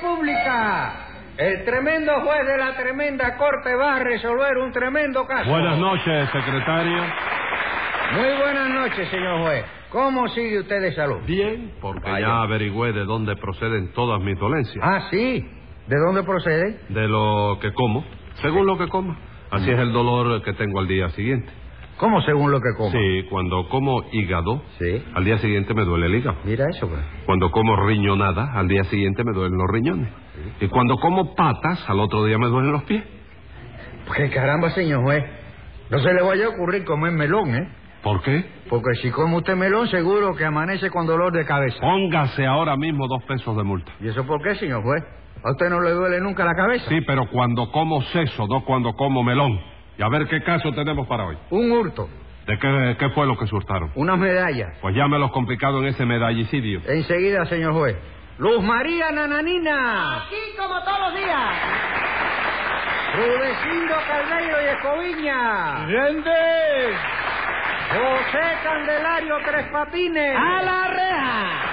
pública. El tremendo juez de la tremenda corte va a resolver un tremendo caso. Buenas noches, secretario. Muy buenas noches, señor juez. ¿Cómo sigue usted de salud? Bien, porque Vaya. ya averigüé de dónde proceden todas mis dolencias. Ah, sí. ¿De dónde procede? De lo que como, según lo que como. Así es el dolor que tengo al día siguiente. ¿Cómo según lo que como? Sí, cuando como hígado, Sí. al día siguiente me duele el hígado. Mira eso, pues. Cuando como riñonada, al día siguiente me duelen los riñones. Y cuando como patas, al otro día me duelen los pies. Pues caramba, señor juez. No se le vaya a ocurrir comer melón, ¿eh? ¿Por qué? Porque si come usted melón, seguro que amanece con dolor de cabeza. Póngase ahora mismo dos pesos de multa. ¿Y eso por qué, señor juez? ¿A usted no le duele nunca la cabeza? Sí, pero cuando como seso, no cuando como melón. Y a ver qué caso tenemos para hoy. Un hurto, ¿De qué, qué fue lo que surtaron? unas medallas. Pues llámelos complicado en ese medallicidio. Enseguida, señor juez. Luz María Nananina. Aquí como todos los días. Rudecindo Caldeiro y Escoviña. ¡Gente! José Candelario Tres Patines. ¡A la reja!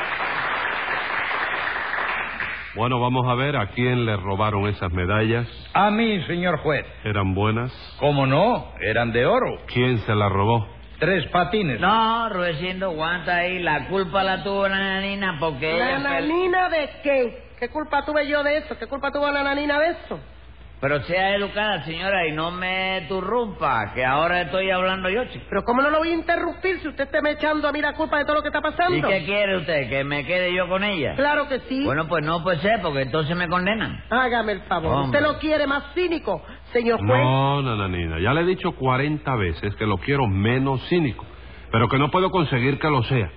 Bueno, vamos a ver a quién le robaron esas medallas. A mí, señor juez. ¿Eran buenas? ¿Cómo no? Eran de oro. ¿Quién se las robó? Tres patines. No, Rudecindo, aguanta ahí. La culpa la tuvo la nanina porque ella... ¿La nanina de qué? ¿Qué culpa tuve yo de eso? ¿Qué culpa tuvo la nanina de eso? Pero sea educada, señora, y no me turrumpa, que ahora estoy hablando yo, chico. Pero ¿cómo no lo voy a interrumpir si usted está me echando a mí la culpa de todo lo que está pasando? ¿Y qué quiere usted? ¿Que me quede yo con ella? Claro que sí. Bueno, pues no puede ser, porque entonces me condenan. Hágame el favor. Hombre. Usted lo quiere más cínico, señor juez. No, nananina. Ya le he dicho 40 veces que lo quiero menos cínico, pero que no puedo conseguir que lo sea.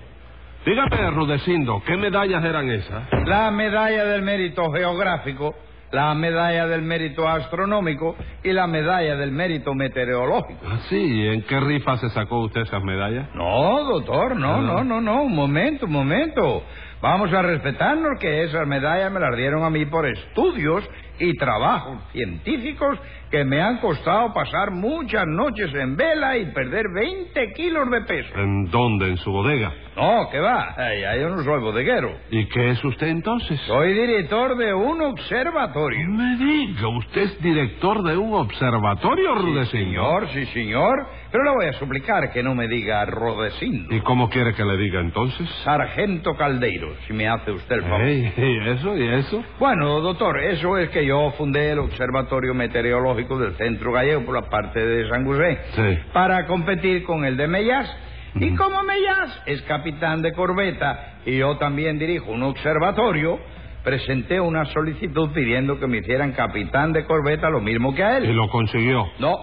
Dígame, Rudecindo, ¿qué medallas eran esas? La medalla del mérito geográfico, la medalla del mérito astronómico y la medalla del mérito meteorológico. Ah, sí, ¿y ¿en qué rifa se sacó usted esas medallas? No, doctor, no, Ah. no, no, no, un momento, un momento. Vamos a respetarnos que esas medallas me las dieron a mí por estudios y trabajos científicos que me han costado pasar muchas noches en vela y perder 20 kilos de peso. ¿En dónde? ¿En su bodega? No, ¿qué va? Ay, yo no soy bodeguero. ¿Y qué es usted entonces? Soy director de un observatorio. No me diga, ¿usted es director de un observatorio, Rudecindo? Señor, sí, señor. Pero le voy a suplicar que no me diga Rodecindo. ¿Y cómo quiere que le diga entonces? Sargento Caldeiro, si me hace usted el favor. Ey, ¿Y eso? ¿Y eso? Bueno, doctor, eso es que yo fundé el Observatorio Meteorológico del Centro Gallego por la parte de San José Sí. para competir con el de Mellas. Y Ujú. como Mellas es capitán de corbeta y yo también dirijo un observatorio, presenté una solicitud pidiendo que me hicieran capitán de corbeta lo mismo que a él. ¿Y lo consiguió? No,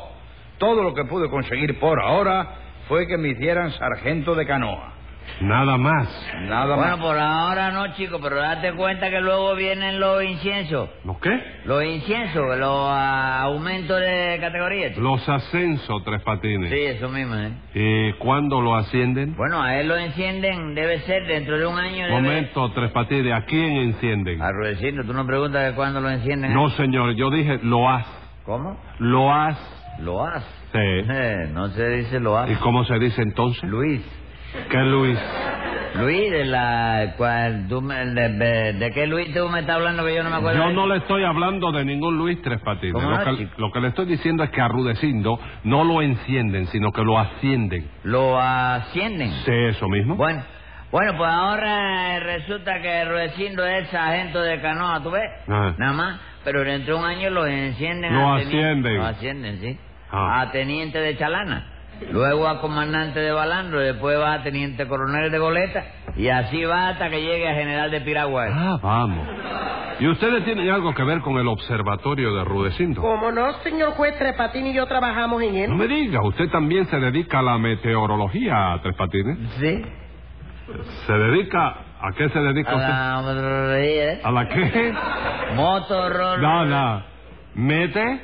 todo lo que pude conseguir por ahora fue que me hicieran sargento de canoa. Nada más. Nada Bueno, más. por ahora no, chico, pero date cuenta que luego vienen los inciensos. ¿Lo qué? Los inciensos, los ah, aumentos de categoría. chico. Los ascensos, Tres Patines. Sí, eso mismo, ¿eh? ¿Y cuándo lo ascienden? Bueno, a él lo encienden, debe ser dentro de un año. debe- Momento, Tres Patines, ¿a quién encienden? A Rudecindo, tú no preguntas de cuándo lo encienden. ¿eh? No, señor, yo dije lo has. ¿Cómo? Lo has. Lo has. Sí. Eh, no se dice lo has. ¿Y cómo se dice entonces? Luis. ¿Qué Luis? Luis, de la... cual tú me- de, de- ¿De qué Luis tú me estás hablando que yo no me acuerdo? Yo no le estoy hablando de ningún Luis Tres Patines. ¿Cómo Lo que, chico? lo que le estoy diciendo es que a Rudecindo no lo encienden, sino que lo ascienden. Lo ascienden. ¿Sí, eso mismo? Bueno, bueno, pues ahora eh, resulta que Rudecindo es sargento de canoa, ¿tú ves? Ajá. Nada más, pero dentro de un año lo encienden Lo a teniente- ascienden. Lo ascienden, sí. Ah. A teniente de chalana. Luego a comandante de balandro, después va a teniente coronel de goleta y así va hasta que llegue a general de piragua. Ah, vamos. ¿Y ustedes tienen algo que ver con el observatorio de Rudecindo? Como no, señor juez, Trepatín y yo trabajamos en él. No me diga, usted también se dedica a la meteorología, Tres Patines. Sí. ¿Se dedica? ¿A qué se dedica A usted? la motorología, ¿eh? ¿A la qué? Motorología. No, no. Mete,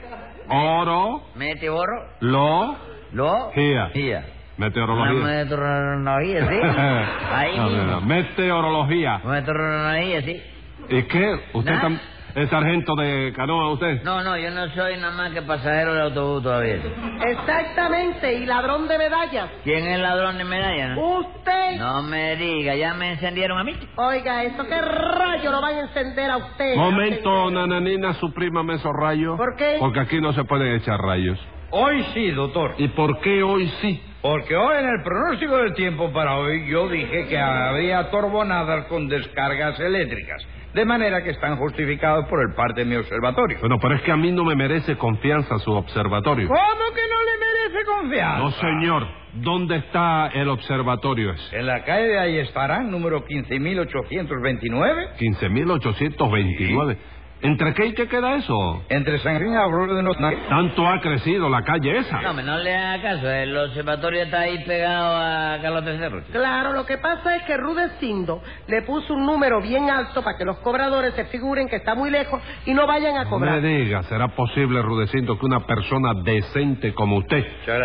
oro, Mete borro. lo, Lo. Gia. Gia. meteorología. Meteorología, sí. Ahí No, no, no. mismo. Meteorología. Meteorología, sí. ¿Y qué? ¿Usted, tam- ¿Es sargento de canoa usted? No, no, yo no soy nada más que pasajero del autobús todavía. Exactamente, y ladrón de medallas. ¿Quién es ladrón de medallas? No? Usted. no me diga, ya me encendieron a mí. Oiga, ¿eso qué rayo lo van a encender a usted? Momento, nananina, suprímame esos rayos. ¿Por qué? Porque aquí no se pueden echar rayos. Hoy sí, doctor. ¿Y por qué hoy sí? Porque hoy en el pronóstico del tiempo para hoy yo dije que había torbonadas con descargas eléctricas. De manera que están justificados por el parte de mi observatorio. Bueno, pero es que a mí no me merece confianza su observatorio. ¿Cómo que no le merece confianza? No, señor. ¿Dónde está el observatorio ese? En la calle de ahí estarán, número 15.829, 15.829. ¿Entre qué y qué queda eso? entre San Rín y Aurora de los Tanto ha crecido la calle esa. No, me no le haga caso, el observatorio está ahí pegado a Carlos III. Claro, lo que pasa es que Rudecindo le puso un número bien alto para que los cobradores se figuren que está muy lejos y no vayan a No cobrar. me diga, ¿será posible, Rudecindo, que una persona decente como usted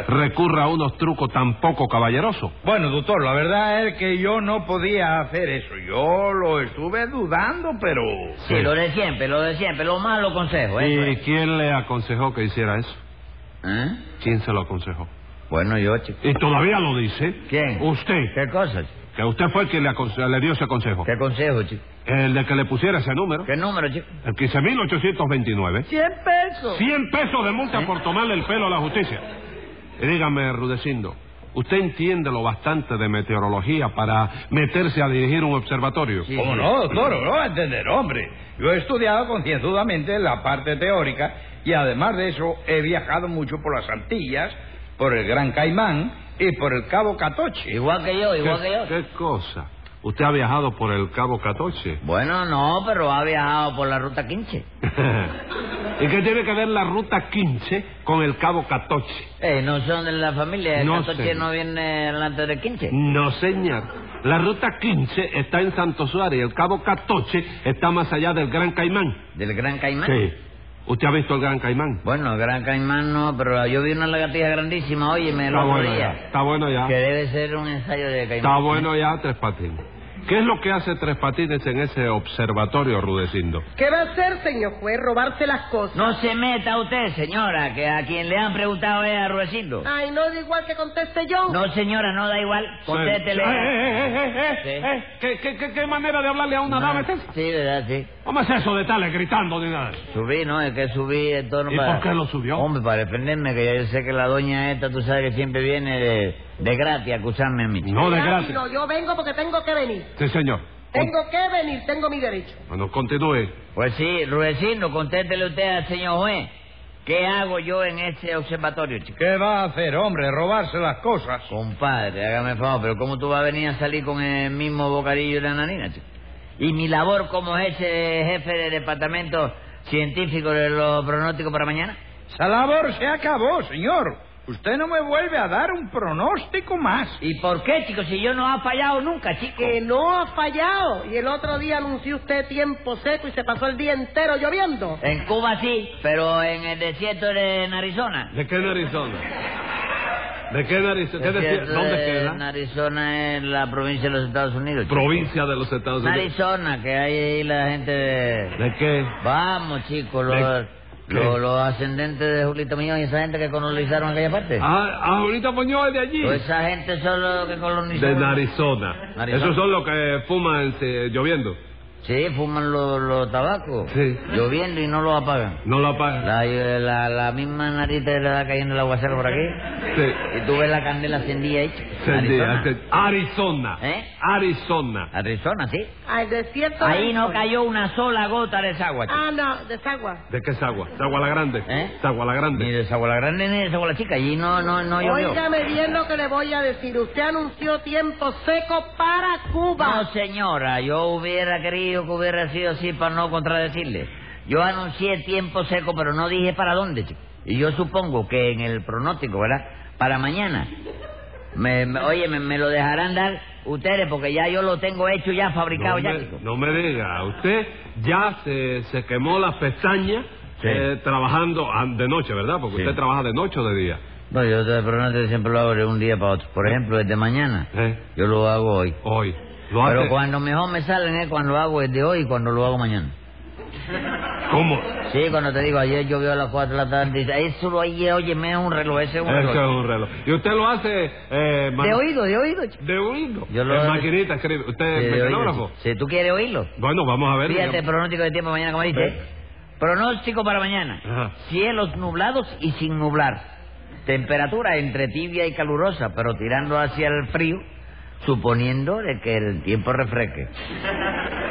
recurra a unos trucos tan poco caballerosos? Bueno, doctor, la verdad es que yo no podía hacer eso. Yo lo estuve dudando, pero... Sí, lo de siempre, lo de siempre, lo malo consejo, eso ¿Y es. quién le aconsejó que hiciera eso? ¿Eh? ¿Quién se lo aconsejó? Bueno, yo, chico. Y todavía lo dice. ¿Quién? Usted. ¿Qué cosa, chico? Que usted fue el que le, aconse- le dio ese consejo. ¿Qué consejo, chico? El de que le pusiera ese número. ¿Qué número, chico? El 15.829. 100 pesos. 100 pesos de multa por tomarle el pelo a la justicia. Y dígame, Rudecindo, ¿usted entiende lo bastante de meteorología para meterse a dirigir un observatorio? Sí. ¿Cómo no, doctor? No va a entender, hombre. Yo he estudiado concienzudamente la parte teórica y además de eso he viajado mucho por las Antillas, por el Gran Caimán y por el Cabo Catoche. Igual que yo, igual ¿Qué, que yo. qué cosa? ¿Usted ha viajado por el Cabo Catoche? Bueno, no, pero ha viajado por la ruta 15. ¿Y qué tiene que ver la ruta 15 con el Cabo Catoche? Eh, no son de la familia, el No, 14 señor. no viene delante del 15. No, señor. La ruta 15 está en Santo Suárez y el Cabo Catoche está más allá del Gran Caimán. ¿Del Gran Caimán? Sí. ¿Usted ha visto el Gran Caimán? Bueno, Gran Caimán no, pero yo vi una lagartija grandísima, oye, me Está lo bueno día, ya. Está bueno ya. Que debe ser un ensayo de Caimán. Está bueno ya, Tres Patines. ¿Qué es lo que hace Tres Patines en ese observatorio, Rudecindo? ¿Qué va a hacer, señor juez? Robarse las cosas. No se meta usted, señora, que a quien le han preguntado es a Ruecindo. Ay, no da igual que conteste yo. No, señora, no da igual. Contéstele. Eh, eh, eh, eh, Sí. eh, ¿Qué, qué, qué, qué manera de hablarle a una No, dama es esa? Sí, verdad, sí. ¿Cómo es eso de estarle gritando ni nada? Subí, ¿no? Es que subí el tono ¿Y para... por qué lo subió? Hombre, para defenderme, que yo sé que la doña esta, tú sabes que siempre viene de, de gratis acusarme a mí. No, de Gratis. No, yo vengo porque tengo que venir. Sí, señor. Tengo que venir, tengo mi derecho. Bueno, continúe. Pues sí, Ruecino, contéstele usted al señor juez. ¿Qué hago yo en ese observatorio, chico? ¿Qué va a hacer, hombre? Robarse las cosas. Compadre, hágame el favor, pero ¿cómo tú vas a venir a salir con el mismo bocadillo de la nanina, chico? Y mi labor como ese jefe de departamento científico de los pronósticos para mañana. Esa labor se acabó, señor. Usted no me vuelve a dar un pronóstico más. ¿Y por qué, chico? Si yo no ha fallado nunca, chico. Que no ha fallado. Y el otro día anunció usted tiempo seco y se pasó el día entero lloviendo. En Cuba sí, pero en el desierto de Arizona. ¿De qué Arizona? ¿De qué Arizona? ¿Qué decía? ¿Dónde queda? Arizona es la provincia de los Estados Unidos. chico. Provincia de los Estados Unidos. Arizona, que hay ahí la gente de... ¿De qué? Vamos, chicos, ¿De los, qué? Los, los ascendentes de Julito Muñoz y esa gente que colonizaron aquella parte. Ah, ah, ahorita Muñoz es de allí. Pues esa gente son los que colonizaron. De Arizona. Arizona. Esos son los que fuman eh, lloviendo. Sí, fuman los, los tabacos. Sí. Lloviendo y no los apagan. No lo apagan. La, la, la misma nariz te le da cayendo el aguacero por aquí. Sí. Y tú ves la candela encendida. Sí, Arizona. Arizona. ¿Eh? Arizona. Arizona, sí. Al desierto. de Ahí no cayó una sola gota de agua. Ah, no, desagua. ¿De qué es agua? ¿De agua la grande? ¿Eh? ¿De agua la Ni grande? de agua la grande ni de agua la chica. Allí no, no, no llovió. Óigame bien lo que le voy a decir. Usted anunció tiempo seco para Cuba. No, señora, yo hubiera querido que hubiera sido así para no contradecirle. Yo anuncié tiempo seco, pero no dije para dónde, chico. Y yo supongo que en el pronóstico, ¿verdad? Para mañana. Me, me- oye, me, me lo dejarán dar ustedes porque ya yo lo tengo hecho ya fabricado no, ya, chico. no me diga. Usted ya se, se quemó las pestañas Sí. eh, trabajando de noche, ¿verdad? Porque Sí. usted trabaja de noche o de día. No, yo el pronóstico siempre lo hago de un día para otro. Por ejemplo, desde mañana, ¿Eh? yo lo hago hoy. Hoy. Lo Pero hace- cuando mejor me salen es cuando lo hago desde hoy y cuando lo hago mañana. ¿Cómo? Sí, cuando te digo, ayer llovió a las 4 de la tarde. Eso lo oye, oye, me es un reloj, ese es un Eso reloj. es un reloj. ¿Y usted lo hace... Eh, ma- De oído, de oído, chico. De oído. Yo lo- En maquinita escribe. ¿Usted Sí, es de oído, mecanógrafo? chico. Si tú quieres oírlo. Bueno, vamos a ver. Fíjate, digamos. pronóstico de tiempo mañana, como dice. ¿eh? Pronóstico para mañana. Ajá. Cielos nublados y sin nublar. Temperatura entre tibia y calurosa, pero tirando hacia el frío, suponiendo de que el tiempo refresque.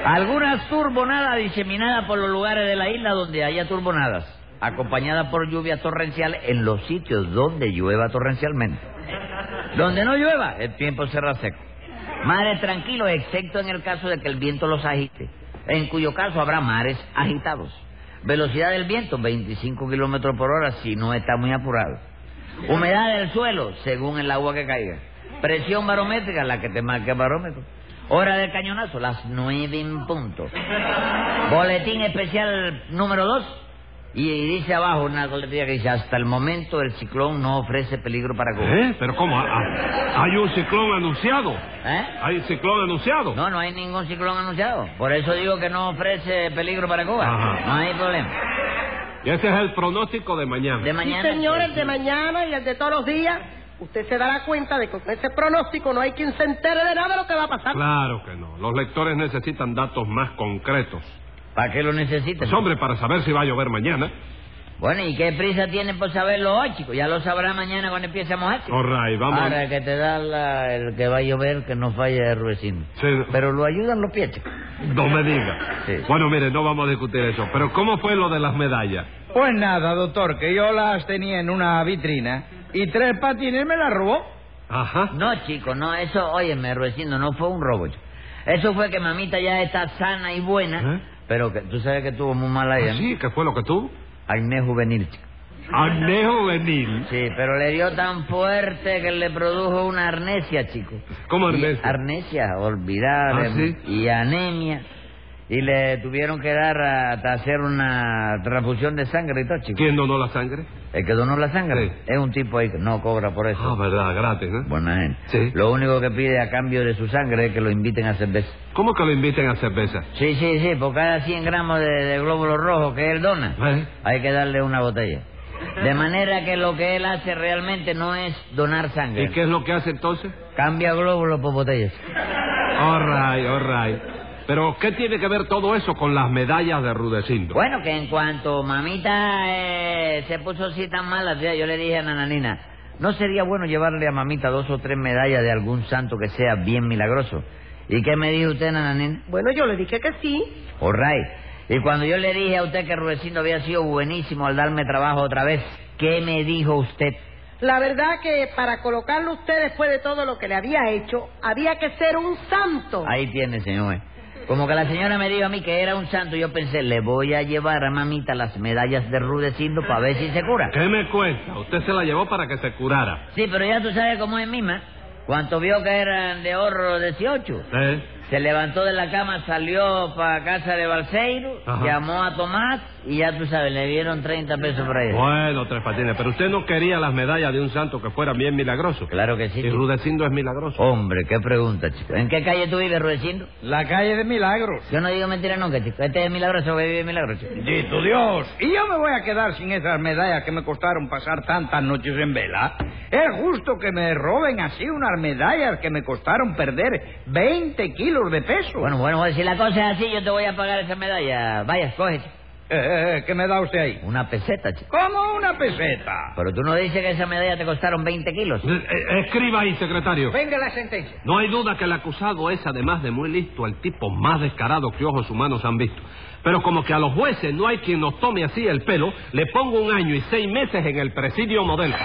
Algunas turbonadas diseminadas por los lugares de la isla donde haya turbonadas, acompañadas por lluvias torrenciales en los sitios donde llueva torrencialmente. Donde no llueva, el tiempo será seco. Mares tranquilos, excepto en el caso de que el viento los agite, en cuyo caso habrá mares agitados. Velocidad del viento, 25 kilómetros por hora si no está muy apurado. Humedad del suelo, según el agua que caiga. Presión barométrica, la que te marque el barómetro. Hora del cañonazo, las nueve en punto. Boletín especial número dos. Y, dice abajo una coletilla que dice, hasta el momento el ciclón no ofrece peligro para Cuba. ¿Eh? ¿Pero cómo? Ah, ah, ¿Hay un ciclón anunciado? ¿Eh? ¿Hay un ciclón anunciado? No, no hay ningún ciclón anunciado. Por eso digo que no ofrece peligro para Cuba. Ajá. No hay problema. Y ese es el pronóstico de mañana. De Sí, mañana. señor, el de mañana y el de todos los días. Usted se dará cuenta de que con ese pronóstico no hay quien se entere de nada de lo que va a pasar. Claro que no. Los lectores necesitan datos más concretos. ¿Para qué lo necesitan? Pues hombre, para saber si va a llover mañana. Bueno, ¿y qué prisa tienen por saberlo hoy, chico? Ya lo sabrá mañana cuando empiece a mojarse. All right, vamos. Ahora que te da la- el que va a llover, que no falle el vecino. Sí. Pero lo ayudan los pies, chico. No me diga. Sí. Bueno, mire, no vamos a discutir eso. Pero ¿cómo fue lo de las medallas? Pues nada, doctor, que yo las tenía en una vitrina y tres patines me las robó. Ajá. No, chico, no, eso, óyeme, Ruecindo, no fue un robo, chico. Eso fue que mamita ya está sana y buena, ¿Eh? pero que tú sabes que tuvo muy mala Ah, ella, sí, ¿qué fue lo que tuvo? Acné juvenil, chico. Acné juvenil. Sí, pero le dio tan fuerte que le produjo una arnesia, chico. ¿Cómo Y- arnesia? arnesia, olvidar, Ah, ¿sí? y anemia. Y le tuvieron que dar hasta hacer una transfusión de sangre y todo, chico. ¿Quién donó la sangre? El que donó la sangre Sí. es un tipo ahí que no cobra por eso. Ah, verdad, gratis, ¿no? Buena gente. Sí. Lo único que pide a cambio de su sangre es que lo inviten a cerveza. ¿Cómo que lo inviten a cerveza? Sí, sí, sí, por cada 100 gramos de, de glóbulos rojos que él dona, ¿Eh? hay que darle una botella. De manera que lo que él hace realmente no es donar sangre. ¿Y qué es lo que hace entonces? Cambia glóbulos por botellas. All right, all right. Pero, ¿qué tiene que ver todo eso con las medallas de Rudecindo? Bueno, que en cuanto mamita eh, se puso así tan mala, tía, yo le dije a Nananina, ¿no sería bueno llevarle a mamita dos o tres medallas de algún santo que sea bien milagroso? ¿Y qué me dijo usted, Nananina? Bueno, yo le dije que sí. All right. Y cuando yo le dije a usted que Rudecindo había sido buenísimo al darme trabajo otra vez, ¿qué me dijo usted? La verdad que para colocarlo usted después de todo lo que le había hecho, había que ser un santo. Ahí tiene, señor. Como que la señora me dijo a mí que era un santo, yo pensé, le voy a llevar a mamita las medallas de Rudecindo para ver si se cura. ¿Qué me cuenta? Usted se la llevó para que se curara. Sí, pero ya tú sabes cómo es misma. Cuando vio que eran de ahorro 18, ¿Eh? Se levantó de la cama, salió para casa de Balseiro, Ajá. llamó a Tomás y ya tú sabes, le dieron 30 pesos por ahí. Bueno, Tres Patines, pero usted no quería las medallas de un santo que fuera bien milagroso. Claro que sí. Y. Rudecindo es milagroso. Hombre, qué pregunta, chico. ¿En qué calle tú vives, Rudecindo? La calle de Milagros. Yo no digo mentira nunca, chico. Este es milagroso que vive milagroso. Bendito Dios. Y yo me voy a quedar sin esas medallas que me costaron pasar tantas noches en vela. Es justo que me roben así unas medallas que me costaron perder 20 kilos de peso. Bueno, bueno, pues si la cosa es así, yo te voy a pagar esa medalla. Vaya, chico. Eh, eh, eh, ¿Qué me da usted ahí? Una peseta, chico. ¿Cómo una peseta? Pero tú no dices que esa medalla te costaron 20 kilos. Eh, eh, escriba ahí, secretario. Venga la sentencia. No hay duda que el acusado es, además de muy listo, el tipo más descarado que ojos humanos han visto. Pero como que a los jueces no hay quien nos tome así el pelo, le pongo un año y seis meses en el presidio modelo.